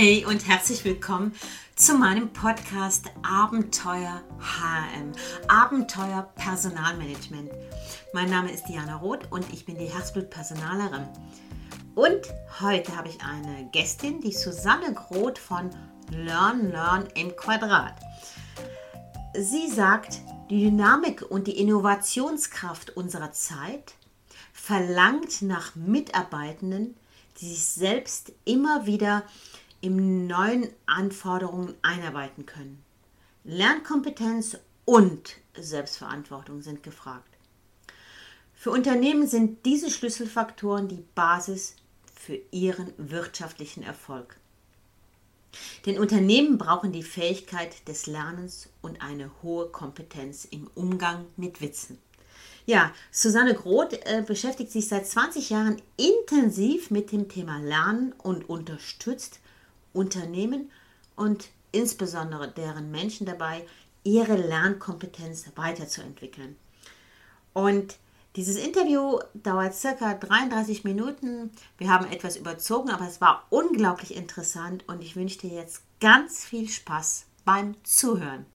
Hey, und herzlich willkommen zu meinem Podcast Abenteuer HM, Abenteuer Personalmanagement. Mein Name ist Diana Roth und ich bin die Herzblut-Personalerin. Und heute habe ich eine Gästin, die Susanne Groth von Learn Learn im Quadrat. Sie sagt, die Dynamik und die Innovationskraft unserer Zeit verlangt nach Mitarbeitenden, die sich selbst immer wieder in neuen Anforderungen einarbeiten können. Lernkompetenz und Selbstverantwortung sind gefragt. Für Unternehmen sind diese Schlüsselfaktoren die Basis für ihren wirtschaftlichen Erfolg. Denn Unternehmen brauchen die Fähigkeit des Lernens und eine hohe Kompetenz im Umgang mit Witzen. Ja, Susanne Groth äh, beschäftigt sich seit 20 Jahren intensiv mit dem Thema Lernen und unterstützt Unternehmen und insbesondere deren Menschen dabei, ihre Lernkompetenz weiterzuentwickeln. Und dieses Interview dauert circa 33 Minuten. Wir haben etwas überzogen, aber es war unglaublich interessant und ich wünsche dir jetzt ganz viel Spaß beim Zuhören.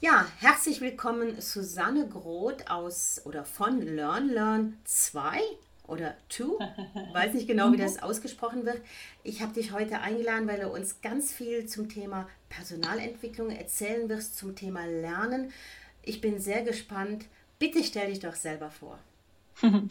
Ja, herzlich willkommen Susanne Groth aus oder von Learn Learn 2 oder 2, weiß nicht genau, wie das ausgesprochen wird. Ich habe dich heute eingeladen, weil du uns ganz viel zum Thema Personalentwicklung erzählen wirst, zum Thema Lernen. Ich bin sehr gespannt. Bitte stell dich doch selber vor.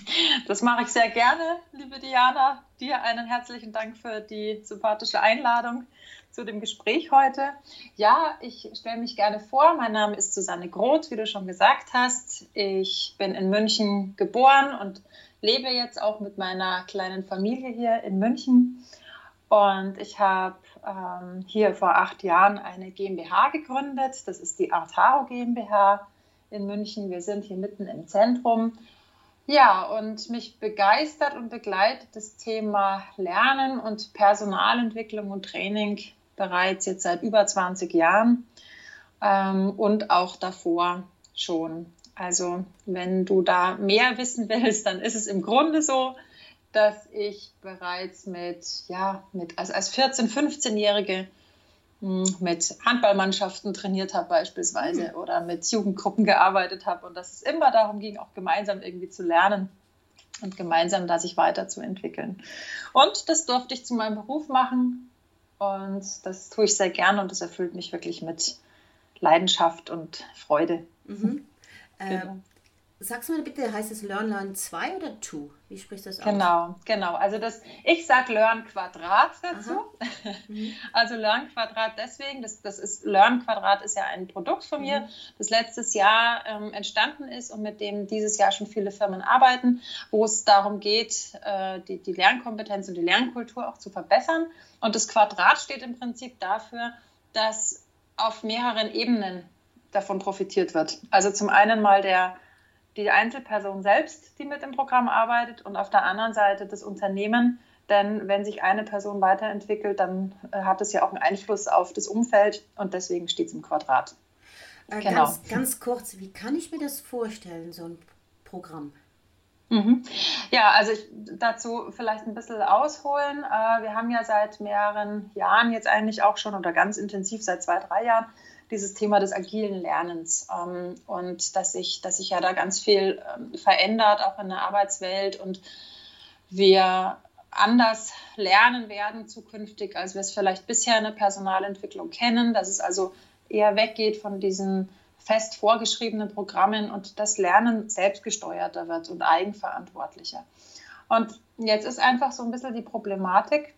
Das mache ich sehr gerne, liebe Diana. Dir einen herzlichen Dank für die sympathische Einladung zu dem Gespräch heute. Ja, ich stelle mich gerne vor. Mein Name ist Susanne Groth, wie du schon gesagt hast. Ich bin in München geboren und lebe jetzt auch mit meiner kleinen Familie hier in München. Und ich habe ähm, hier vor acht Jahren eine GmbH gegründet. Das ist die Artaro GmbH in München. Wir sind hier mitten im Zentrum. Ja, und mich begeistert und begleitet das Thema Lernen und Personalentwicklung und Training bereits jetzt seit über 20 Jahren ähm, und auch davor schon. Also wenn du da mehr wissen willst, dann ist es im Grunde so, dass ich bereits mit, ja, mit, also als 14-, 15-Jährige hm, mit Handballmannschaften trainiert habe beispielsweise mhm. oder mit Jugendgruppen gearbeitet habe und dass es immer darum ging, auch gemeinsam irgendwie zu lernen und gemeinsam da sich weiterzuentwickeln. Und das durfte ich zu meinem Beruf machen und das tue ich sehr gerne und das erfüllt mich wirklich mit Leidenschaft und Freude. Mhm. Genau. Äh, Sagst du mir bitte, heißt es Learn Learn 2 oder 2? Wie sprichst du das aus? Genau, genau. Also das, ich sage Learn Quadrat dazu. Mhm. Also Learn Quadrat deswegen, das, das ist Learn Quadrat ist ja ein Produkt von mir, mhm. das letztes Jahr ähm, entstanden ist und mit dem dieses Jahr schon viele Firmen arbeiten, wo es darum geht, äh, die, die Lernkompetenz und die Lernkultur auch zu verbessern. Und das Quadrat steht im Prinzip dafür, dass auf mehreren Ebenen davon profitiert wird. Also zum einen mal der die Einzelperson selbst, die mit dem Programm arbeitet und auf der anderen Seite das Unternehmen. Denn wenn sich eine Person weiterentwickelt, dann äh, hat es ja auch einen Einfluss auf das Umfeld und deswegen steht es im Quadrat. Äh, genau. ganz, ganz kurz, wie kann ich mir das vorstellen, so ein Programm? Mhm. Ja, also ich, dazu vielleicht ein bisschen ausholen. Äh, wir haben ja seit mehreren Jahren jetzt eigentlich auch schon oder ganz intensiv seit zwei, drei Jahren dieses Thema des agilen Lernens ähm, und dass sich, dass sich ja da ganz viel ähm, verändert, auch in der Arbeitswelt. Und wir anders lernen werden zukünftig, als wir es vielleicht bisher in der Personalentwicklung kennen, dass es also eher weggeht von diesen fest vorgeschriebenen Programmen und das Lernen selbstgesteuerter wird und eigenverantwortlicher. Und jetzt ist einfach so ein bisschen die Problematik,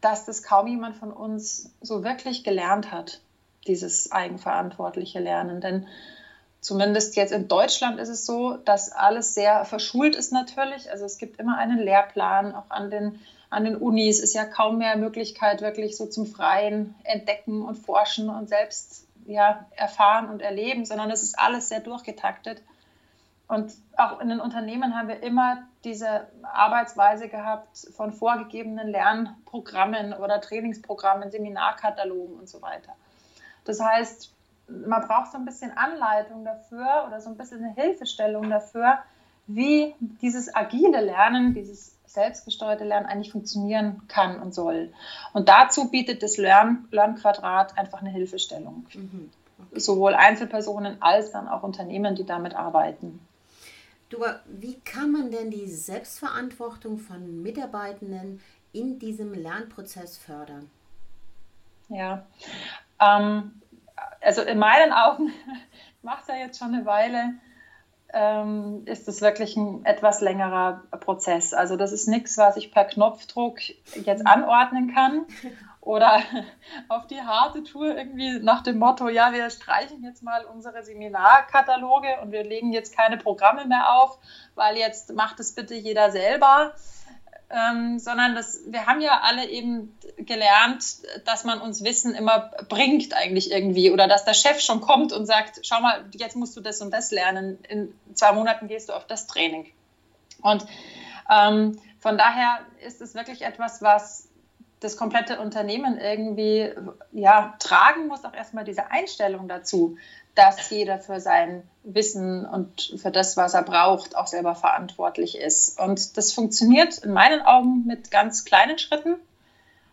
dass das kaum jemand von uns so wirklich gelernt hat dieses eigenverantwortliche Lernen. Denn zumindest jetzt in Deutschland ist es so, dass alles sehr verschult ist natürlich. Also es gibt immer einen Lehrplan, auch an den, an den Unis ist ja kaum mehr Möglichkeit, wirklich so zum freien Entdecken und Forschen und selbst ja, erfahren und erleben, sondern es ist alles sehr durchgetaktet. Und auch in den Unternehmen haben wir immer diese Arbeitsweise gehabt von vorgegebenen Lernprogrammen oder Trainingsprogrammen, Seminarkatalogen und so weiter. Das heißt, man braucht so ein bisschen Anleitung dafür oder so ein bisschen eine Hilfestellung dafür, wie dieses agile Lernen, dieses selbstgesteuerte Lernen eigentlich funktionieren kann und soll. Und dazu bietet das Lern Lernquadrat einfach eine Hilfestellung. Mhm. Okay. Sowohl Einzelpersonen als dann auch Unternehmen, die damit arbeiten. Du, wie kann man denn die Selbstverantwortung von Mitarbeitenden in diesem Lernprozess fördern? Ja, ähm, also in meinen Augen macht ja jetzt schon eine Weile, ähm, ist es wirklich ein etwas längerer Prozess. Also das ist nichts, was ich per Knopfdruck jetzt anordnen kann oder auf die harte Tour irgendwie nach dem Motto, ja, wir streichen jetzt mal unsere Seminarkataloge und wir legen jetzt keine Programme mehr auf, weil jetzt macht es bitte jeder selber ähm, sondern das, wir haben ja alle eben gelernt, dass man uns Wissen immer bringt eigentlich irgendwie oder dass der Chef schon kommt und sagt, schau mal, jetzt musst du das und das lernen, in zwei Monaten gehst du auf das Training. Und ähm, von daher ist es wirklich etwas, was das komplette Unternehmen irgendwie ja, tragen muss, auch erstmal diese Einstellung dazu, dass jeder für sein Wissen und für das, was er braucht, auch selber verantwortlich ist. Und das funktioniert in meinen Augen mit ganz kleinen Schritten.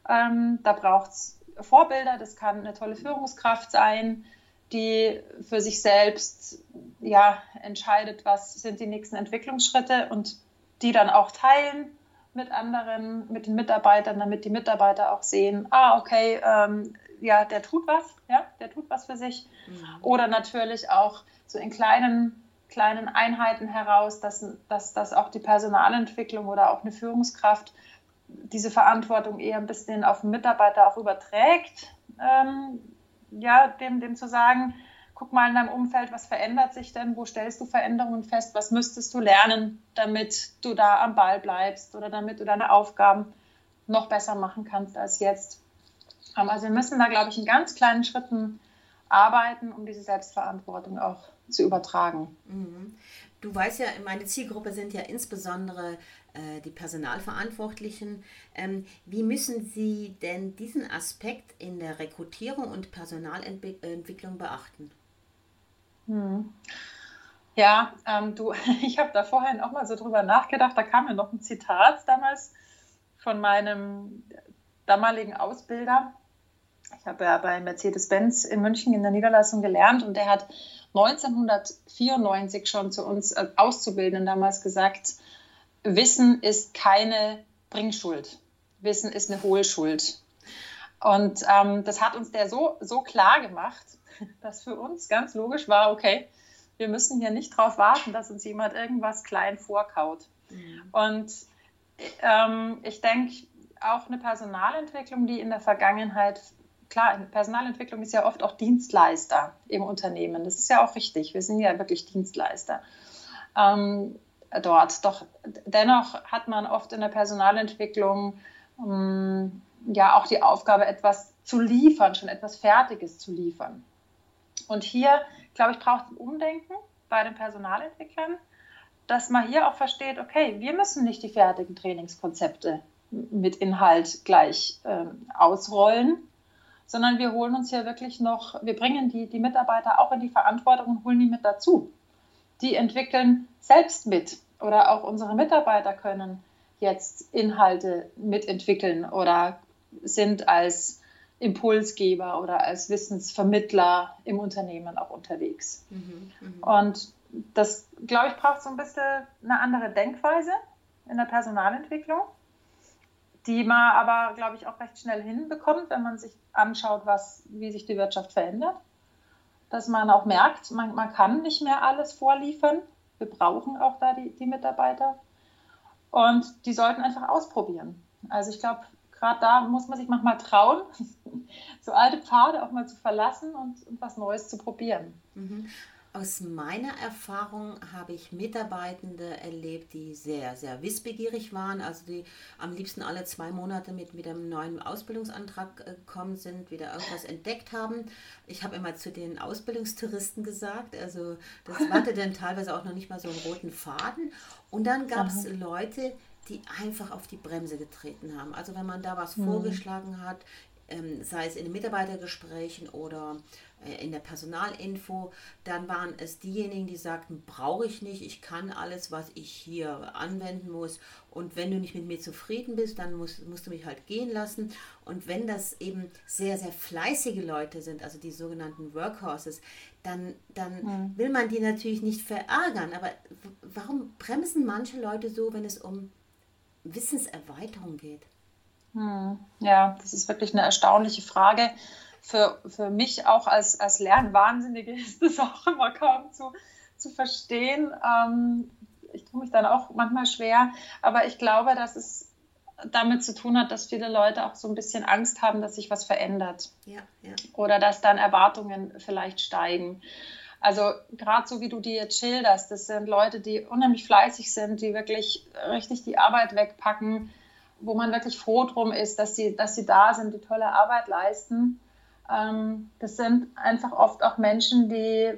Ähm, da braucht es Vorbilder, das kann eine tolle Führungskraft sein, die für sich selbst ja, entscheidet, was sind die nächsten Entwicklungsschritte und die dann auch teilen mit anderen, mit den Mitarbeitern, damit die Mitarbeiter auch sehen, ah, okay, ähm, ja, der tut was, ja, der tut was für sich. Mhm. Oder natürlich auch so in kleinen, kleinen Einheiten heraus, dass, dass, dass auch die Personalentwicklung oder auch eine Führungskraft diese Verantwortung eher ein bisschen auf den Mitarbeiter auch überträgt. Ähm, ja, dem, dem zu sagen, guck mal in deinem Umfeld, was verändert sich denn, wo stellst du Veränderungen fest, was müsstest du lernen, damit du da am Ball bleibst oder damit du deine Aufgaben noch besser machen kannst als jetzt. Also wir müssen da, glaube ich, in ganz kleinen Schritten arbeiten, um diese Selbstverantwortung auch zu übertragen. Mhm. Du weißt ja, meine Zielgruppe sind ja insbesondere äh, die Personalverantwortlichen. Ähm, wie müssen Sie denn diesen Aspekt in der Rekrutierung und Personalentwicklung beachten? Hm. Ja, ähm, du, ich habe da vorhin auch mal so drüber nachgedacht. Da kam mir noch ein Zitat damals von meinem damaligen Ausbilder ich habe ja bei Mercedes-Benz in München in der Niederlassung gelernt und der hat 1994 schon zu uns äh, Auszubildenden damals gesagt, Wissen ist keine Bringschuld. Wissen ist eine Hohlschuld. Und ähm, das hat uns der so, so klar gemacht, dass für uns ganz logisch war, okay, wir müssen hier nicht darauf warten, dass uns jemand irgendwas klein vorkaut. Mhm. Und ähm, ich denke, auch eine Personalentwicklung, die in der Vergangenheit klar, Personalentwicklung ist ja oft auch Dienstleister im Unternehmen. Das ist ja auch richtig. Wir sind ja wirklich Dienstleister ähm, dort. Doch dennoch hat man oft in der Personalentwicklung ähm, ja auch die Aufgabe, etwas zu liefern, schon etwas Fertiges zu liefern. Und hier, glaube ich, braucht es ein Umdenken bei den Personalentwicklern, dass man hier auch versteht, okay, wir müssen nicht die fertigen Trainingskonzepte mit Inhalt gleich ähm, ausrollen, sondern wir holen uns hier wirklich noch, wir bringen die, die Mitarbeiter auch in die Verantwortung und holen die mit dazu. Die entwickeln selbst mit oder auch unsere Mitarbeiter können jetzt Inhalte mitentwickeln oder sind als Impulsgeber oder als Wissensvermittler im Unternehmen auch unterwegs. Mhm, mh. Und das, glaube ich, braucht so ein bisschen eine andere Denkweise in der Personalentwicklung die man aber, glaube ich, auch recht schnell hinbekommt, wenn man sich anschaut, was, wie sich die Wirtschaft verändert. Dass man auch merkt, man, man kann nicht mehr alles vorliefern. Wir brauchen auch da die, die Mitarbeiter. Und die sollten einfach ausprobieren. Also ich glaube, gerade da muss man sich manchmal trauen, so alte Pfade auch mal zu verlassen und, und was Neues zu probieren. Mhm. Aus meiner Erfahrung habe ich Mitarbeitende erlebt, die sehr, sehr wissbegierig waren, also die am liebsten alle zwei Monate mit, mit einem neuen Ausbildungsantrag äh, gekommen sind, wieder irgendwas entdeckt haben. Ich habe immer zu den Ausbildungstouristen gesagt, also das hatte dann teilweise auch noch nicht mal so einen roten Faden. Und dann gab es Leute, die einfach auf die Bremse getreten haben. Also wenn man da was mhm. vorgeschlagen hat, sei es in den Mitarbeitergesprächen oder äh, in der Personalinfo, dann waren es diejenigen, die sagten, brauche ich nicht, ich kann alles, was ich hier anwenden muss. Und wenn du nicht mit mir zufrieden bist, dann musst, musst du mich halt gehen lassen. Und wenn das eben sehr, sehr fleißige Leute sind, also die sogenannten Workhorses, dann, dann mhm. will man die natürlich nicht verärgern. Aber warum bremsen manche Leute so, wenn es um Wissenserweiterung geht? Hm. Ja, das ist wirklich eine erstaunliche Frage für, für mich auch als, als Lernwahnsinnige ist das auch immer kaum zu, zu verstehen. Ähm, ich tue mich dann auch manchmal schwer, aber ich glaube, dass es damit zu tun hat, dass viele Leute auch so ein bisschen Angst haben, dass sich was verändert. Ja, ja. Oder dass dann Erwartungen vielleicht steigen. Also gerade so wie du die jetzt schilderst, das sind Leute, die unheimlich fleißig sind, die wirklich richtig die Arbeit wegpacken, wo man wirklich froh drum ist, dass sie, dass sie da sind, die tolle Arbeit leisten. Ähm, das sind einfach oft auch Menschen, die,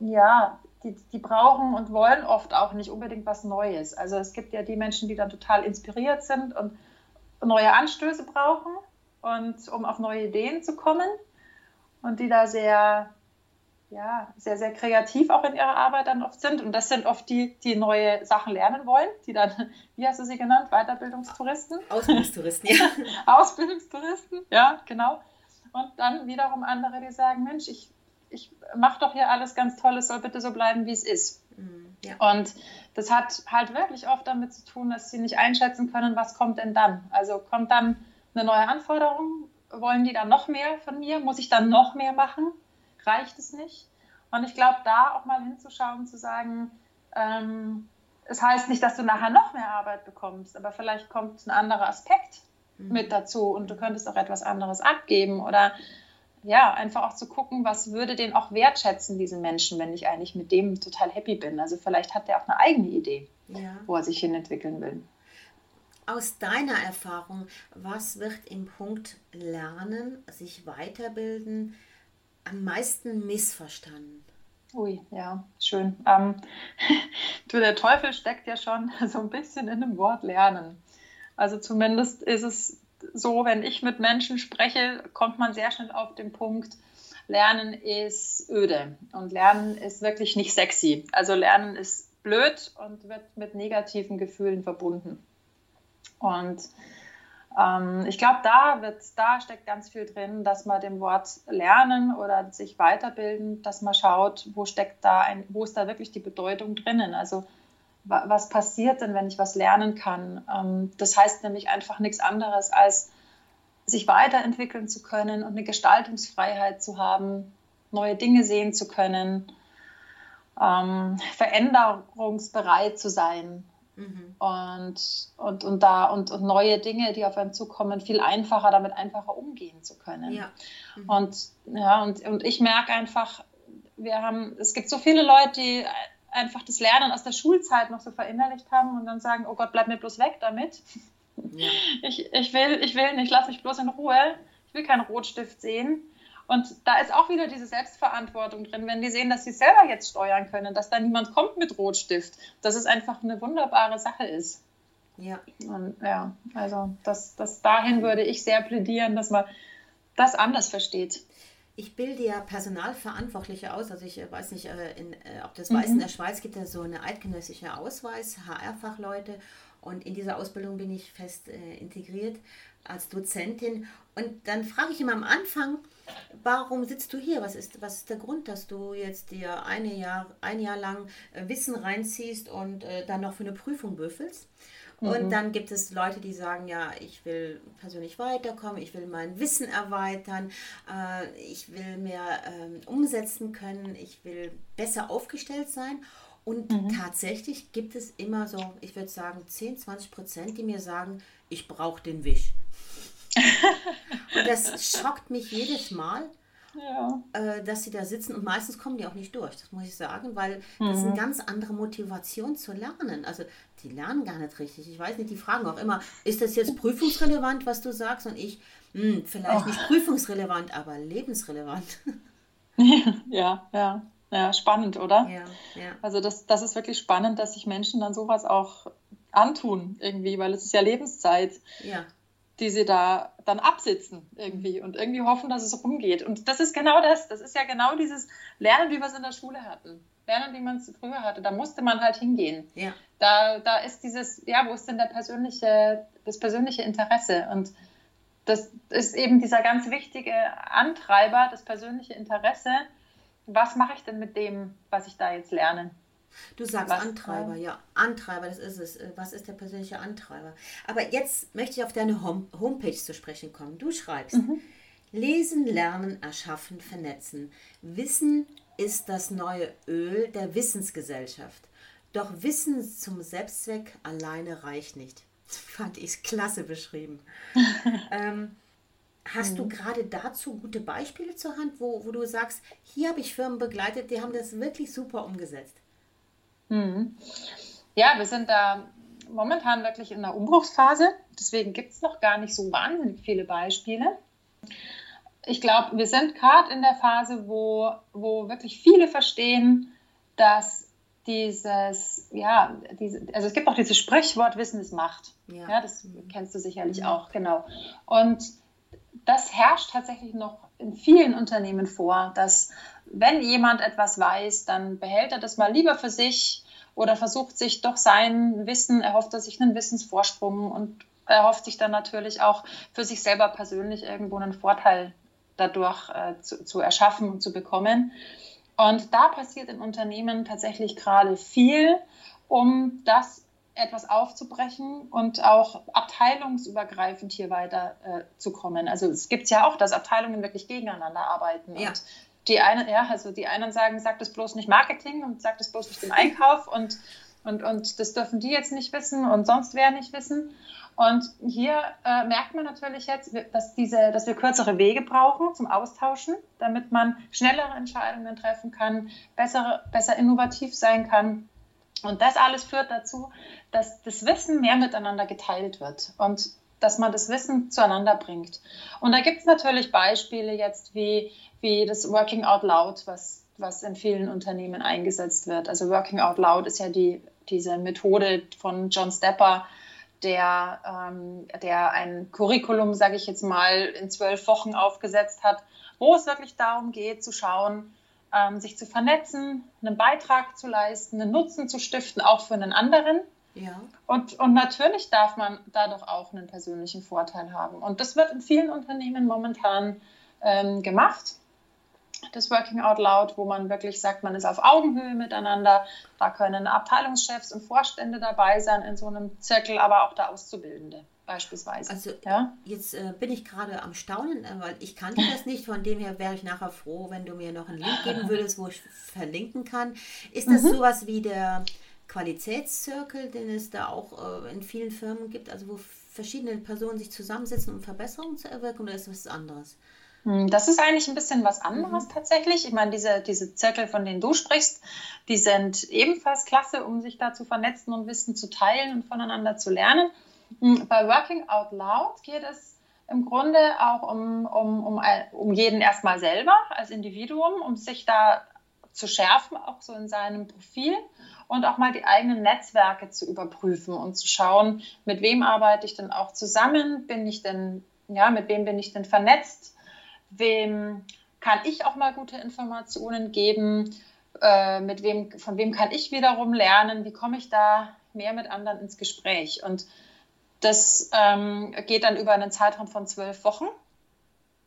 ja, die, die brauchen und wollen oft auch nicht unbedingt was Neues. Also es gibt ja die Menschen, die dann total inspiriert sind und neue Anstöße brauchen und um auf neue Ideen zu kommen und die da sehr, ja, sehr, sehr kreativ auch in ihrer Arbeit dann oft sind. Und das sind oft die, die neue Sachen lernen wollen, die dann, wie hast du sie genannt, Weiterbildungstouristen? Ausbildungstouristen, ja. Ausbildungstouristen, ja, genau. Und dann wiederum andere, die sagen, Mensch, ich, ich mache doch hier alles ganz toll, es soll bitte so bleiben, wie es ist. Mhm, ja. Und das hat halt wirklich oft damit zu tun, dass sie nicht einschätzen können, was kommt denn dann. Also kommt dann eine neue Anforderung, wollen die dann noch mehr von mir, muss ich dann noch mehr machen, reicht es nicht. Und ich glaube, da auch mal hinzuschauen, zu sagen, ähm, es heißt nicht, dass du nachher noch mehr Arbeit bekommst, aber vielleicht kommt ein anderer Aspekt Mhm. mit dazu und du könntest auch etwas anderes abgeben oder ja, einfach auch zu gucken, was würde den auch wertschätzen, diesen Menschen, wenn ich eigentlich mit dem total happy bin. Also vielleicht hat der auch eine eigene Idee, ja. wo er sich hin entwickeln will. Aus deiner Erfahrung, was wird im Punkt Lernen, sich weiterbilden, am meisten missverstanden? Ui, ja, schön. Ähm, du, der Teufel steckt ja schon so ein bisschen in dem Wort Lernen. Also zumindest ist es so, wenn ich mit Menschen spreche, kommt man sehr schnell auf den Punkt, Lernen ist öde und Lernen ist wirklich nicht sexy. Also Lernen ist blöd und wird mit negativen Gefühlen verbunden. Und ich glaube, da, da steckt ganz viel drin, dass man dem Wort Lernen oder sich weiterbilden, dass man schaut, wo steckt da ein, wo ist da wirklich die Bedeutung drinnen. Also was passiert denn, wenn ich was lernen kann? Ähm, das heißt nämlich einfach nichts anderes, als sich weiterentwickeln zu können und eine Gestaltungsfreiheit zu haben, neue Dinge sehen zu können, ähm, veränderungsbereit zu sein mhm. und, und, und, da, und, und, neue Dinge, die auf einen zukommen, viel einfacher, damit einfacher umgehen zu können. Ja. Mhm. Und, ja, und, und ich merke einfach, wir haben, es gibt so viele Leute, die einfach das Lernen aus der Schulzeit noch so verinnerlicht haben und dann sagen, oh Gott, bleib mir bloß weg damit. Ja. Ich, ich, will, ich will nicht, lass mich bloß in Ruhe. Ich will keinen Rotstift sehen. Und da ist auch wieder diese Selbstverantwortung drin, wenn die sehen, dass sie selber jetzt steuern können, dass da niemand kommt mit Rotstift, dass es einfach eine wunderbare Sache ist. Ja. Und ja, also das, das dahin würde ich sehr plädieren, dass man das anders versteht ich bilde ja Personalverantwortliche aus. Also ich äh, weiß nicht, äh, in, äh, ob das mhm. weiß, in der Schweiz gibt es so eine eidgenössische Ausweis, HR-Fachleute. Und in dieser Ausbildung bin ich fest äh, integriert als Dozentin. Und dann frage ich immer am Anfang, warum sitzt du hier? Was ist, was ist der Grund, dass du jetzt dir eine Jahr, ein Jahr lang Wissen reinziehst und äh, dann noch für eine Prüfung büffelst? Und mhm. dann gibt es Leute, die sagen, ja, ich will persönlich weiterkommen, ich will mein Wissen erweitern, äh, ich will mehr äh, umsetzen können, ich will besser aufgestellt sein. Und mhm. tatsächlich gibt es immer so, ich würde sagen, 10, 20 Prozent, die mir sagen, ich brauche den Wisch. Und das schockt mich jedes Mal, ja. äh, dass sie da sitzen und meistens kommen die auch nicht durch, das muss ich sagen, weil mhm. das ist eine mhm. ganz andere Motivation zu lernen. Also die lernen gar nicht richtig. Ich weiß nicht, die fragen auch immer, ist das jetzt prüfungsrelevant, was du sagst? Und ich, hm, vielleicht oh. nicht prüfungsrelevant, aber lebensrelevant. ja, ja. Ja, spannend, oder? Ja, ja. Also das, das ist wirklich spannend, dass sich Menschen dann sowas auch antun irgendwie, weil es ist ja Lebenszeit. Ja. Die sie da dann absitzen irgendwie und irgendwie hoffen, dass es rumgeht. Und das ist genau das. Das ist ja genau dieses Lernen, wie wir es in der Schule hatten. Lernen, wie man es früher hatte. Da musste man halt hingehen. Ja. Da, da ist dieses, ja, wo ist denn der persönliche, das persönliche Interesse? Und das ist eben dieser ganz wichtige Antreiber, das persönliche Interesse. Was mache ich denn mit dem, was ich da jetzt lerne? Du sagst was, Antreiber, ja. Antreiber, das ist es. Äh, was ist der persönliche Antreiber? Aber jetzt möchte ich auf deine Home Homepage zu sprechen kommen. Du schreibst, mhm. lesen, lernen, erschaffen, vernetzen. Wissen ist das neue Öl der Wissensgesellschaft. Doch Wissen zum Selbstzweck alleine reicht nicht. Fand ich klasse beschrieben. ähm, hast mhm. du gerade dazu gute Beispiele zur Hand, wo, wo du sagst, hier habe ich Firmen begleitet, die haben das wirklich super umgesetzt? Mhm. Ja, wir sind da momentan wirklich in der Umbruchsphase. Deswegen gibt es noch gar nicht so wahnsinnig viele Beispiele. Ich glaube, wir sind gerade in der Phase, wo, wo wirklich viele verstehen, dass dieses, ja, diese, also es gibt auch dieses Sprichwort, Wissen ist Macht. Ja, ja das kennst du sicherlich auch, genau. Und das herrscht tatsächlich noch in vielen Unternehmen vor, dass wenn jemand etwas weiß, dann behält er das mal lieber für sich oder versucht sich doch sein Wissen, erhofft er sich einen Wissensvorsprung und erhofft sich dann natürlich auch für sich selber persönlich irgendwo einen Vorteil dadurch äh, zu, zu erschaffen und zu bekommen. Und da passiert in Unternehmen tatsächlich gerade viel, um das etwas aufzubrechen und auch abteilungsübergreifend hier weiter äh, zu kommen. Also es gibt ja auch, dass Abteilungen wirklich gegeneinander arbeiten. Ja. Und die einen, ja, also die einen sagen, sagt es bloß nicht Marketing und sagt es bloß nicht dem Einkauf und, und, und das dürfen die jetzt nicht wissen und sonst wer nicht wissen. Und hier äh, merkt man natürlich jetzt, dass, diese, dass wir kürzere Wege brauchen zum Austauschen, damit man schnellere Entscheidungen treffen kann, besser, besser innovativ sein kann. Und das alles führt dazu, dass das Wissen mehr miteinander geteilt wird und dass man das Wissen zueinander bringt. Und da gibt es natürlich Beispiele jetzt wie, wie das Working Out Loud, was, was in vielen Unternehmen eingesetzt wird. Also Working Out Loud ist ja die, diese Methode von John Stepper, der, ähm, der ein Curriculum, sage ich jetzt mal, in zwölf Wochen aufgesetzt hat, wo es wirklich darum geht, zu schauen, ähm, sich zu vernetzen, einen Beitrag zu leisten, einen Nutzen zu stiften, auch für einen anderen. Ja. Und, und natürlich darf man dadurch auch einen persönlichen Vorteil haben. Und das wird in vielen Unternehmen momentan ähm, gemacht das Working Out Loud, wo man wirklich sagt, man ist auf Augenhöhe miteinander. Da können Abteilungschefs und Vorstände dabei sein in so einem Zirkel, aber auch der Auszubildende beispielsweise. Also ja? jetzt äh, bin ich gerade am Staunen, äh, weil ich kannte das nicht. Von dem her wäre ich nachher froh, wenn du mir noch einen Link geben würdest, wo ich verlinken kann. Ist das mhm. sowas wie der Qualitätszirkel, den es da auch äh, in vielen Firmen gibt, also wo verschiedene Personen sich zusammensetzen, um Verbesserungen zu erwirken, oder ist das was anderes? Hm, das ist eigentlich ein bisschen was anderes mhm. tatsächlich. Ich meine, diese, diese Zirkel, von denen du sprichst, die sind ebenfalls klasse, um sich da zu vernetzen und Wissen zu teilen und voneinander zu lernen. Hm, bei Working Out Loud geht es im Grunde auch um, um, um, um jeden erstmal selber als Individuum, um sich da zu schärfen, auch so in seinem Profil und auch mal die eigenen Netzwerke zu überprüfen und zu schauen, mit wem arbeite ich denn auch zusammen, bin ich denn, ja, mit wem bin ich denn vernetzt, wem kann ich auch mal gute Informationen geben, äh, mit wem, von wem kann ich wiederum lernen, wie komme ich da mehr mit anderen ins Gespräch. Und das ähm, geht dann über einen Zeitraum von zwölf Wochen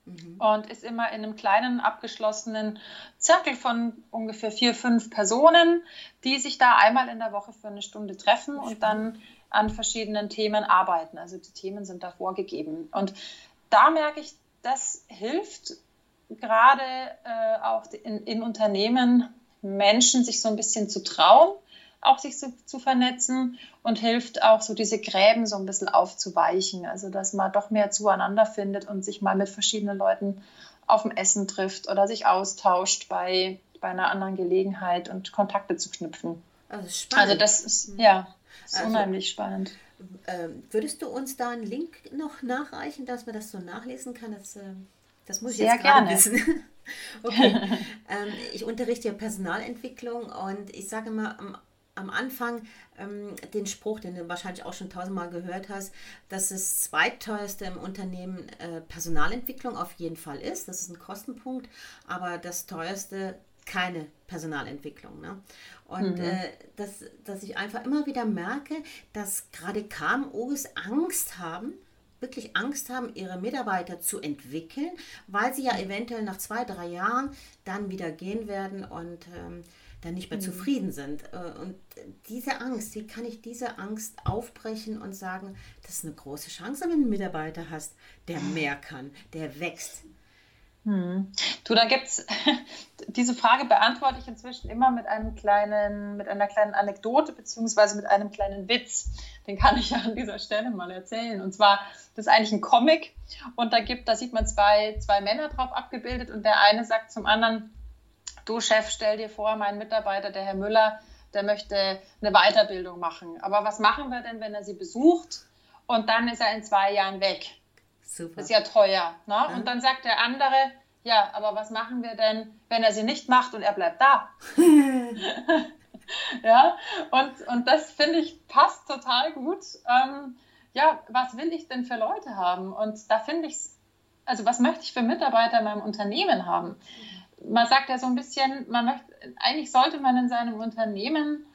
mhm. und ist immer in einem kleinen abgeschlossenen Zirkel von ungefähr vier, fünf Personen, die sich da einmal in der Woche für eine Stunde treffen und dann an verschiedenen Themen arbeiten. Also die Themen sind da vorgegeben. Und da merke ich, das hilft gerade äh, auch in, in, Unternehmen Menschen, sich so ein bisschen zu trauen, auch sich so, zu vernetzen und hilft auch so diese Gräben so ein bisschen aufzuweichen. Also dass man doch mehr zueinander findet und sich mal mit verschiedenen Leuten auf dem Essen trifft oder sich austauscht bei, bei einer anderen Gelegenheit und Kontakte zu knüpfen. Also, spannend. also das ist, mhm. ja, ist also, unheimlich spannend. Ähm, würdest du uns da einen Link noch nachreichen, dass man das so nachlesen kann? Das, äh, das muss ich Sehr jetzt gerade wissen. okay. ähm, ich unterrichte ja Personalentwicklung und ich sage mal, am, am Anfang ähm, den Spruch, den du wahrscheinlich auch schon tausendmal gehört hast, dass das zweitteuerste im Unternehmen äh, Personalentwicklung auf jeden Fall ist. Das ist ein Kostenpunkt, aber das teuerste keine Personalentwicklung. Ne? Und mhm. äh, dass, dass ich einfach immer wieder merke, dass gerade KMUs Angst haben, wirklich Angst haben, ihre Mitarbeiter zu entwickeln, weil sie ja eventuell nach zwei, drei Jahren dann wieder gehen werden und ähm, dann nicht mehr mhm. zufrieden sind. Äh, und diese Angst, wie kann ich diese Angst aufbrechen und sagen, das ist eine große Chance, wenn du einen Mitarbeiter hast, der mehr kann, der wächst, hm. Du, da gibt's diese Frage beantworte ich inzwischen immer mit einem kleinen, mit einer kleinen Anekdote beziehungsweise mit einem kleinen Witz. Den kann ich ja an dieser Stelle mal erzählen. Und zwar, das ist eigentlich ein Comic und da gibt, da sieht man zwei, zwei Männer drauf abgebildet und der eine sagt zum anderen, du Chef, stell dir vor, mein Mitarbeiter, der Herr Müller, der möchte eine Weiterbildung machen. Aber was machen wir denn, wenn er sie besucht und dann ist er in zwei Jahren weg? Super. Ist ja teuer. Ne? Ja. Und dann sagt der andere, ja, aber was machen wir denn, wenn er sie nicht macht und er bleibt da? ja, und, und das finde ich passt total gut. Ähm, ja, was will ich denn für Leute haben? Und da finde ich also was möchte ich für Mitarbeiter in meinem Unternehmen haben? Man sagt ja so ein bisschen, man möchte, eigentlich sollte man in seinem Unternehmen,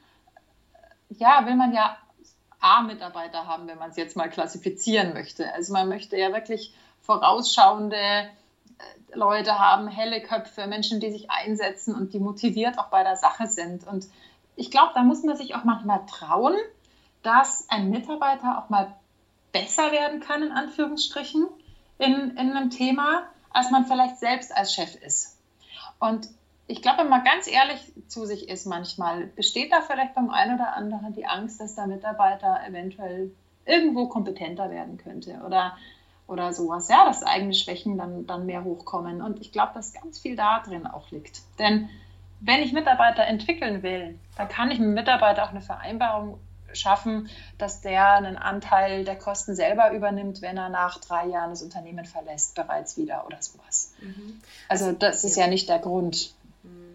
ja, will man ja A-Mitarbeiter haben, wenn man es jetzt mal klassifizieren möchte. Also man möchte ja wirklich vorausschauende äh, Leute haben, helle Köpfe, Menschen, die sich einsetzen und die motiviert auch bei der Sache sind. Und ich glaube, da muss man sich auch manchmal trauen, dass ein Mitarbeiter auch mal besser werden kann, in Anführungsstrichen, in, in einem Thema, als man vielleicht selbst als Chef ist. Und ich glaube, wenn man ganz ehrlich zu sich ist manchmal, besteht da vielleicht beim einen oder anderen die Angst, dass der Mitarbeiter eventuell irgendwo kompetenter werden könnte oder, oder sowas. Ja, dass eigene Schwächen dann, dann mehr hochkommen. Und ich glaube, dass ganz viel da drin auch liegt. Denn wenn ich Mitarbeiter entwickeln will, dann kann ich mit dem Mitarbeiter auch eine Vereinbarung schaffen, dass der einen Anteil der Kosten selber übernimmt, wenn er nach drei Jahren das Unternehmen verlässt, bereits wieder oder sowas. Mhm. Also das ist ja. ja nicht der Grund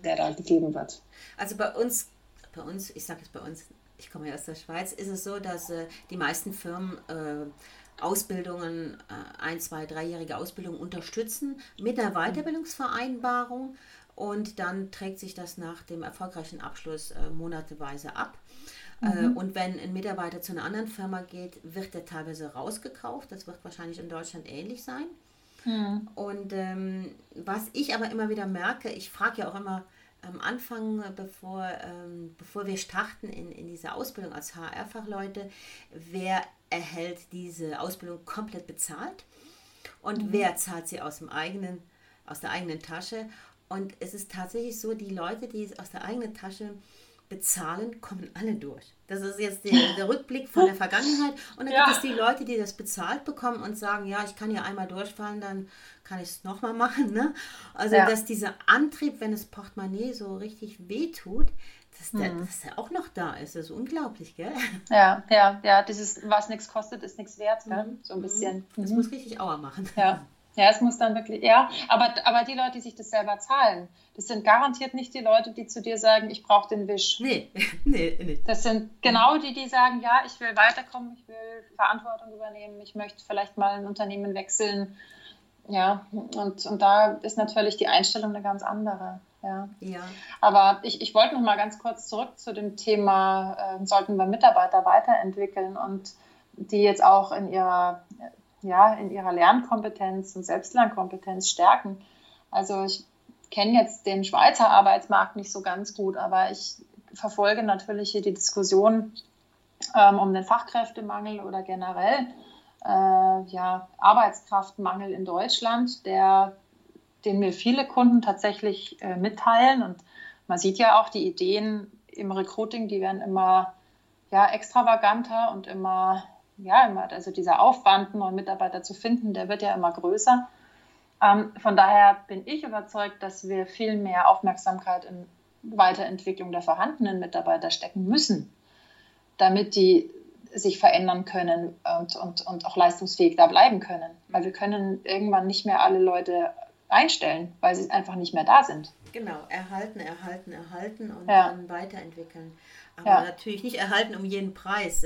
der da gegeben wird. Also bei uns, bei uns, ich sage es bei uns, ich komme ja aus der Schweiz, ist es so, dass äh, die meisten Firmen äh, Ausbildungen, äh, ein, zwei, dreijährige Ausbildungen unterstützen mit einer Weiterbildungsvereinbarung und dann trägt sich das nach dem erfolgreichen Abschluss äh, monateweise ab. Äh, mhm. Und wenn ein Mitarbeiter zu einer anderen Firma geht, wird er teilweise rausgekauft. Das wird wahrscheinlich in Deutschland ähnlich sein. Mhm. Und ähm, was ich aber immer wieder merke, ich frage ja auch immer am Anfang, bevor, ähm, bevor wir starten in, in diese Ausbildung als HR-Fachleute, wer erhält diese Ausbildung komplett bezahlt und mhm. wer zahlt sie aus, dem eigenen, aus der eigenen Tasche. Und es ist tatsächlich so, die Leute, die es aus der eigenen Tasche bezahlen, kommen alle durch. Das ist jetzt der, der Rückblick von der Vergangenheit. Und dann ja. gibt es die Leute, die das bezahlt bekommen und sagen, ja, ich kann ja einmal durchfallen, dann kann ich es nochmal machen. Ne? Also, ja. dass dieser Antrieb, wenn das Portemonnaie so richtig wehtut, dass der, hm. dass der auch noch da ist. Das ist unglaublich, gell? Ja, ja, ja. Dieses, was nichts kostet, ist nichts wert, gell? Mhm. So ein bisschen. Das mhm. muss richtig Auer machen. Ja. Ja, es muss dann wirklich, ja, aber, aber die Leute, die sich das selber zahlen, das sind garantiert nicht die Leute, die zu dir sagen, ich brauche den Wisch. Nee, nee, nee. Das sind genau die, die sagen, ja, ich will weiterkommen, ich will Verantwortung übernehmen, ich möchte vielleicht mal ein Unternehmen wechseln. Ja, und, und da ist natürlich die Einstellung eine ganz andere. Ja. ja. Aber ich, ich wollte noch mal ganz kurz zurück zu dem Thema, äh, sollten wir Mitarbeiter weiterentwickeln und die jetzt auch in ihrer ja, in ihrer Lernkompetenz und Selbstlernkompetenz stärken. Also ich kenne jetzt den Schweizer Arbeitsmarkt nicht so ganz gut, aber ich verfolge natürlich hier die Diskussion ähm, um den Fachkräftemangel oder generell äh, ja, Arbeitskraftmangel in Deutschland, der, den mir viele Kunden tatsächlich äh, mitteilen. Und man sieht ja auch, die Ideen im Recruiting, die werden immer ja, extravaganter und immer ja, also dieser Aufwand, neue Mitarbeiter zu finden, der wird ja immer größer. Ähm, von daher bin ich überzeugt, dass wir viel mehr Aufmerksamkeit in Weiterentwicklung der vorhandenen Mitarbeiter stecken müssen, damit die sich verändern können und, und, und auch leistungsfähig da bleiben können. Weil wir können irgendwann nicht mehr alle Leute einstellen, weil sie einfach nicht mehr da sind. Genau, erhalten, erhalten, erhalten und ja. dann weiterentwickeln. Aber ja. natürlich nicht erhalten um jeden Preis.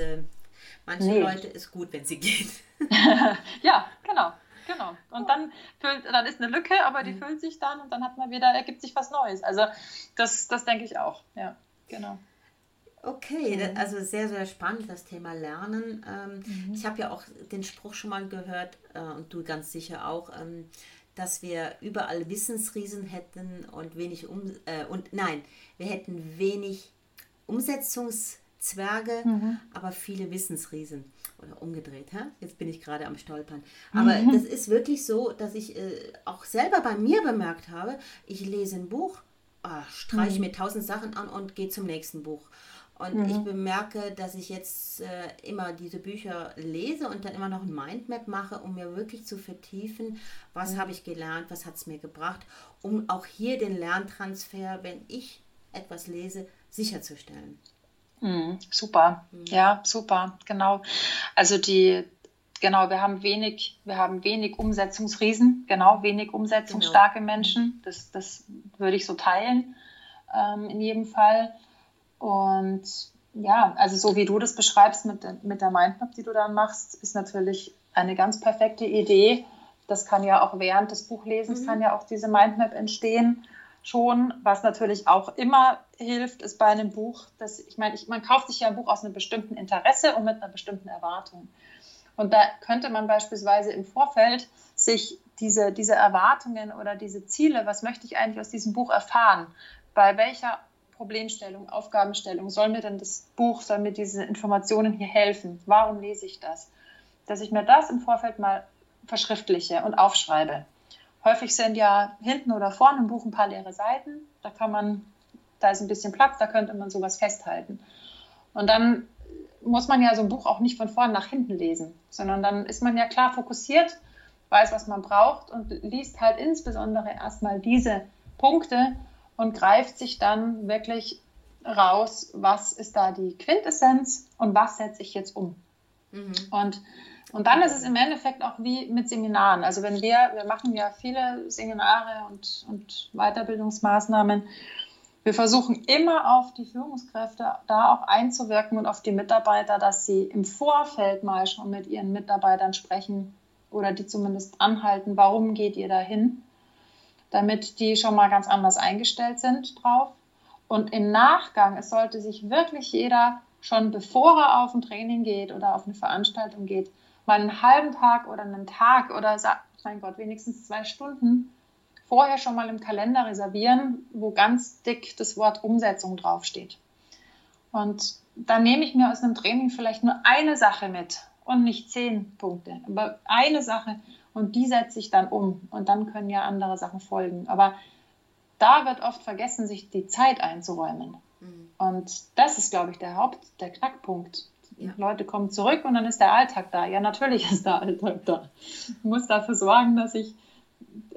Manche nee. Leute ist gut, wenn sie gehen. ja, genau. Genau. Und dann füllt, dann ist eine Lücke, aber die mhm. füllt sich dann und dann hat man wieder, ergibt sich was Neues. Also das, das denke ich auch. Ja, genau. Okay, mhm. also sehr, sehr spannend das Thema Lernen. Ähm, mhm. Ich habe ja auch den Spruch schon mal gehört äh, und du ganz sicher auch, ähm, dass wir überall Wissensriesen hätten und wenig um äh, und nein, wir hätten wenig Umsetzungszwerge, mhm. aber viele Wissensriesen oder umgedreht. Hä? Jetzt bin ich gerade am Stolpern. Aber mhm. das ist wirklich so, dass ich äh, auch selber bei mir bemerkt habe, ich lese ein Buch, oh, streiche mhm. mir tausend Sachen an und gehe zum nächsten Buch. Und mhm. ich bemerke, dass ich jetzt äh, immer diese Bücher lese und dann immer noch ein Mindmap mache, um mir wirklich zu vertiefen, was mhm. habe ich gelernt, was hat es mir gebracht, um auch hier den Lerntransfer, wenn ich etwas lese, sicherzustellen. Mhm, super, mhm. ja, super, genau. Also die, genau, wir haben wenig, wir haben wenig Umsetzungsriesen, genau, wenig umsetzungsstarke genau. Menschen. Das, das würde ich so teilen ähm, in jedem Fall. Und ja, also so wie du das beschreibst mit, mit der Mindmap, die du dann machst, ist natürlich eine ganz perfekte Idee. Das kann ja auch während des Buchlesens, mhm. kann ja auch diese Mindmap entstehen schon. Was natürlich auch immer hilft, ist bei einem Buch, dass ich meine, ich, man kauft sich ja ein Buch aus einem bestimmten Interesse und mit einer bestimmten Erwartung. Und da könnte man beispielsweise im Vorfeld sich diese, diese Erwartungen oder diese Ziele, was möchte ich eigentlich aus diesem Buch erfahren? Bei welcher Problemstellung, Aufgabenstellung, soll mir denn das Buch, soll mir diese Informationen hier helfen? Warum lese ich das? Dass ich mir das im Vorfeld mal verschriftliche und aufschreibe. Häufig sind ja hinten oder vorne im Buch ein paar leere Seiten. Da kann man, da ist ein bisschen Platz, da könnte man sowas festhalten. Und dann muss man ja so ein Buch auch nicht von vorne nach hinten lesen, sondern dann ist man ja klar fokussiert, weiß, was man braucht und liest halt insbesondere erstmal diese Punkte, und greift sich dann wirklich raus, was ist da die Quintessenz und was setze ich jetzt um. Mhm. Und, und dann ist es im Endeffekt auch wie mit Seminaren. Also wenn wir, wir machen ja viele Seminare und, und Weiterbildungsmaßnahmen, wir versuchen immer auf die Führungskräfte da auch einzuwirken und auf die Mitarbeiter, dass sie im Vorfeld mal schon mit ihren Mitarbeitern sprechen oder die zumindest anhalten, warum geht ihr dahin? damit die schon mal ganz anders eingestellt sind drauf. Und im Nachgang, es sollte sich wirklich jeder schon bevor er auf ein Training geht oder auf eine Veranstaltung geht, mal einen halben Tag oder einen Tag oder, mein Gott, wenigstens zwei Stunden vorher schon mal im Kalender reservieren, wo ganz dick das Wort Umsetzung draufsteht. Und dann nehme ich mir aus einem Training vielleicht nur eine Sache mit und nicht zehn Punkte, aber eine Sache, und die setze ich dann um und dann können ja andere Sachen folgen. Aber da wird oft vergessen, sich die Zeit einzuräumen. Mhm. Und das ist, glaube ich, der Haupt, der Knackpunkt. Ja. Leute kommen zurück und dann ist der Alltag da. Ja, natürlich ist der Alltag da. Ich muss dafür sorgen, dass ich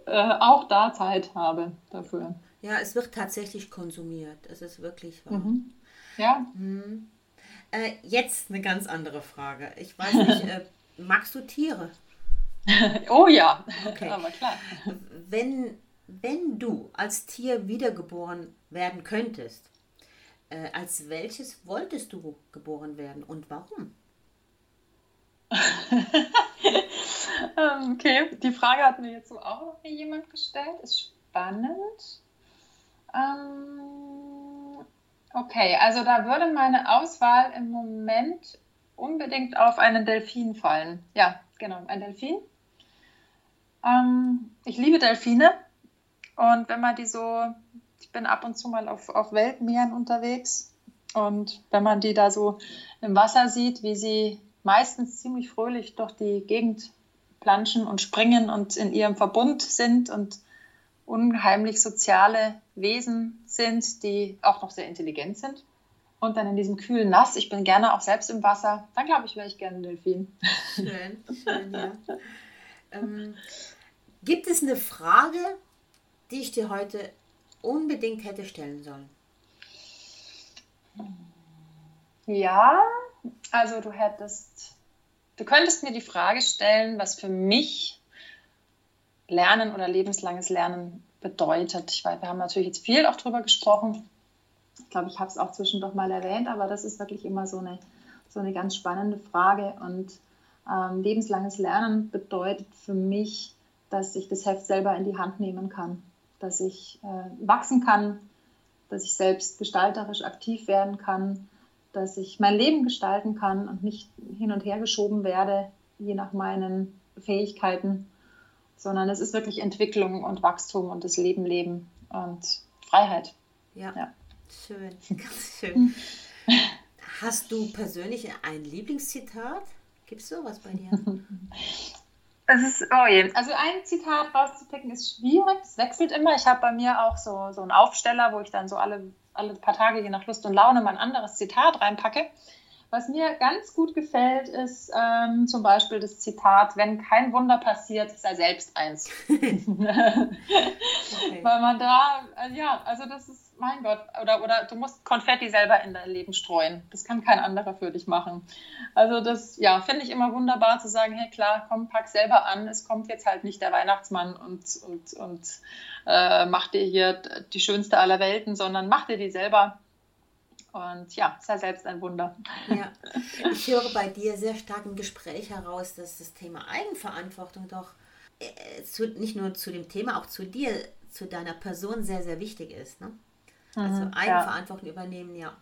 äh, auch da Zeit habe dafür. Ja, es wird tatsächlich konsumiert. Es ist wirklich wahr. Mhm. Ja. Mhm. Äh, jetzt eine ganz andere Frage. Ich weiß nicht, äh, magst du Tiere? oh ja, okay. aber klar. Wenn, wenn du als Tier wiedergeboren werden könntest, äh, als welches wolltest du geboren werden und warum? Ähm, okay, die Frage hat mir jetzt auch noch jemand gestellt. Ist spannend. Ähm, okay, also da würde meine Auswahl im Moment unbedingt auf einen Delfin fallen. Ja, genau, ein Delfin. Ähm, ich liebe Delfine und wenn man die so, ich bin ab und zu mal auf, auf Weltmeeren unterwegs und wenn man die da so im Wasser sieht, wie sie meistens ziemlich fröhlich durch die Gegend planschen und springen und in ihrem Verbund sind und unheimlich soziale Wesen sind, die auch noch sehr intelligent sind. Und dann in diesem kühlen Nass, ich bin gerne auch selbst im Wasser, dann glaube ich, wäre ich gerne ein Delfin. Schön, schön, ja. Ähm, gibt es eine Frage, die ich dir heute unbedingt hätte stellen sollen? Ja, also du hättest, du könntest mir die Frage stellen, was für mich Lernen oder lebenslanges Lernen bedeutet. Ich wir haben natürlich jetzt viel auch darüber gesprochen, Ich glaube, ich habe es auch zwischendurch mal erwähnt, aber das ist wirklich immer so eine, so eine ganz spannende Frage. Und ähm, lebenslanges Lernen bedeutet für mich, dass ich das Heft selber in die Hand nehmen kann, dass ich äh, wachsen kann, dass ich selbst gestalterisch aktiv werden kann, dass ich mein Leben gestalten kann und nicht hin und her geschoben werde, je nach meinen Fähigkeiten, sondern es ist wirklich Entwicklung und Wachstum und das Leben leben und Freiheit. Ja, ja. schön, ganz schön. Hast du persönlich ein Lieblingszitat? Gibt es sowas bei dir? Ist, oh je. Also ein Zitat rauszupicken ist schwierig. Es wechselt immer. Ich habe bei mir auch so, so einen Aufsteller, wo ich dann so alle, alle paar Tage, je nach Lust und Laune, mal ein anderes Zitat reinpacke. Was mir ganz gut gefällt, ist ähm, zum Beispiel das Zitat, wenn kein Wunder passiert, sei selbst eins. okay. Weil man da, äh, ja, also das ist mein Gott, oder, oder du musst Konfetti selber in dein Leben streuen. Das kann kein anderer für dich machen. Also das, ja, finde ich immer wunderbar zu sagen, hey klar, komm, pack selber an. Es kommt jetzt halt nicht der Weihnachtsmann und, und, und äh, macht dir hier die schönste aller Welten, sondern mach dir die selber. Und ja, sei selbst ein Wunder. Ja, ich höre bei dir sehr stark im Gespräch heraus, dass das Thema Eigenverantwortung doch äh, zu, nicht nur zu dem Thema, auch zu dir, zu deiner Person sehr, sehr wichtig ist. Ne? Also mhm, Eigenverantwortung ja. übernehmen, ja.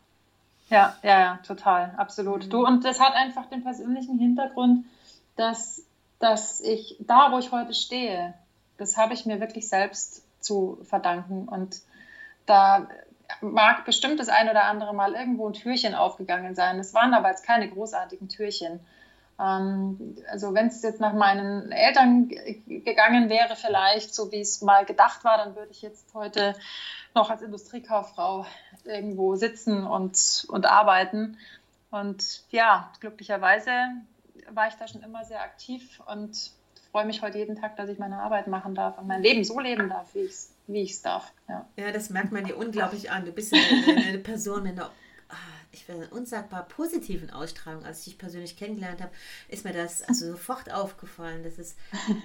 Ja, ja, ja, total, absolut. Mhm. Du, und das hat einfach den persönlichen Hintergrund, dass, dass ich da, wo ich heute stehe, das habe ich mir wirklich selbst zu verdanken. Und da mag bestimmt das ein oder andere Mal irgendwo ein Türchen aufgegangen sein. Es waren aber jetzt keine großartigen Türchen. Ähm, also wenn es jetzt nach meinen Eltern gegangen wäre, vielleicht, so wie es mal gedacht war, dann würde ich jetzt heute noch als Industriekauffrau irgendwo sitzen und, und arbeiten. Und ja, glücklicherweise war ich da schon immer sehr aktiv und freue mich heute jeden Tag, dass ich meine Arbeit machen darf und mein Leben so leben darf, wie ich es wie darf. Ja. ja, das merkt man dir unglaublich an. Du bist eine, eine Person mit einer ich finde, unsagbar positiven Ausstrahlung. Als ich dich persönlich kennengelernt habe, ist mir das also sofort aufgefallen. Das ist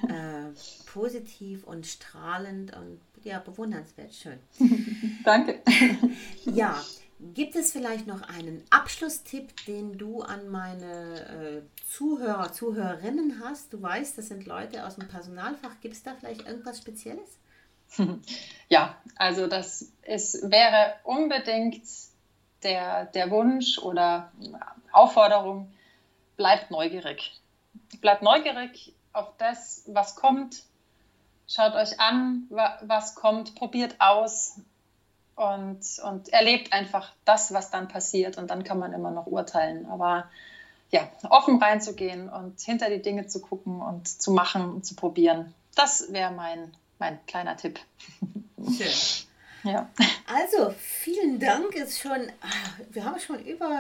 äh, positiv und strahlend und ja, bewundernswert. Schön. Danke. Ja, gibt es vielleicht noch einen Abschlusstipp, den du an meine äh, Zuhörer, Zuhörerinnen hast? Du weißt, das sind Leute aus dem Personalfach. Gibt es da vielleicht irgendwas Spezielles? Ja, also das ist, wäre unbedingt der, der Wunsch oder Aufforderung, bleibt neugierig. Bleibt neugierig auf das, was kommt, Schaut euch an, was kommt, probiert aus und, und erlebt einfach das, was dann passiert. Und dann kann man immer noch urteilen. Aber ja, offen reinzugehen und hinter die Dinge zu gucken und zu machen und zu probieren, das wäre mein, mein kleiner Tipp. Schön. Ja. Also, vielen Dank. Ist schon, ah, wir haben schon über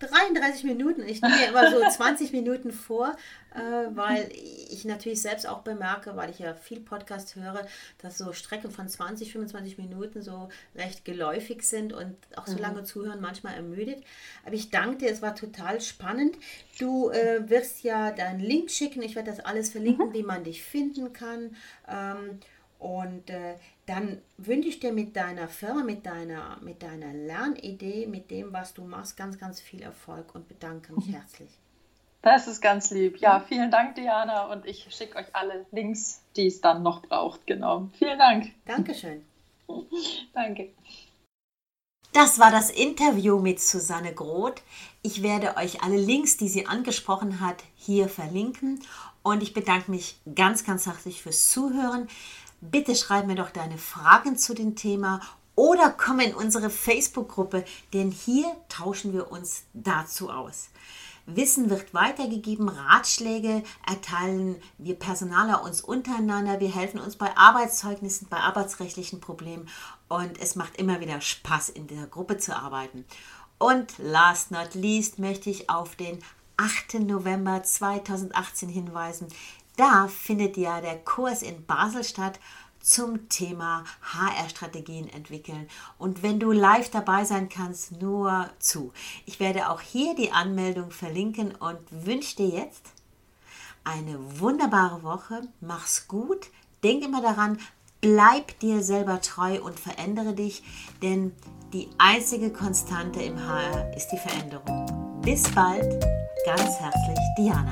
33 Minuten. Ich nehme mir immer so 20 Minuten vor, äh, weil ich natürlich selbst auch bemerke, weil ich ja viel Podcast höre, dass so Strecken von 20, 25 Minuten so recht geläufig sind und auch so mhm. lange zuhören manchmal ermüdet. Aber ich danke dir, es war total spannend. Du äh, wirst ja deinen Link schicken. Ich werde das alles verlinken, mhm. wie man dich finden kann. Ähm, und äh, dann wünsche ich dir mit deiner Firma, mit deiner, mit deiner Lernidee, mit dem, was du machst, ganz, ganz viel Erfolg und bedanke mich herzlich. Das ist ganz lieb. Ja, vielen Dank, Diana. Und ich schicke euch alle Links, die es dann noch braucht. Genau. Vielen Dank. Dankeschön. Danke. Das war das Interview mit Susanne Groth. Ich werde euch alle Links, die sie angesprochen hat, hier verlinken. Und ich bedanke mich ganz, ganz herzlich fürs Zuhören. Bitte schreib mir doch deine Fragen zu dem Thema oder komm in unsere Facebook-Gruppe, denn hier tauschen wir uns dazu aus. Wissen wird weitergegeben, Ratschläge erteilen wir Personaler uns untereinander, wir helfen uns bei Arbeitszeugnissen, bei arbeitsrechtlichen Problemen und es macht immer wieder Spaß, in der Gruppe zu arbeiten. Und last not least möchte ich auf den 8. November 2018 hinweisen. Da findet ja der Kurs in Basel statt zum Thema HR-Strategien entwickeln. Und wenn du live dabei sein kannst, nur zu. Ich werde auch hier die Anmeldung verlinken und wünsche dir jetzt eine wunderbare Woche. Mach's gut. Denk immer daran, bleib dir selber treu und verändere dich, denn Die einzige Konstante im HR ist die Veränderung. Bis bald, ganz herzlich Diana.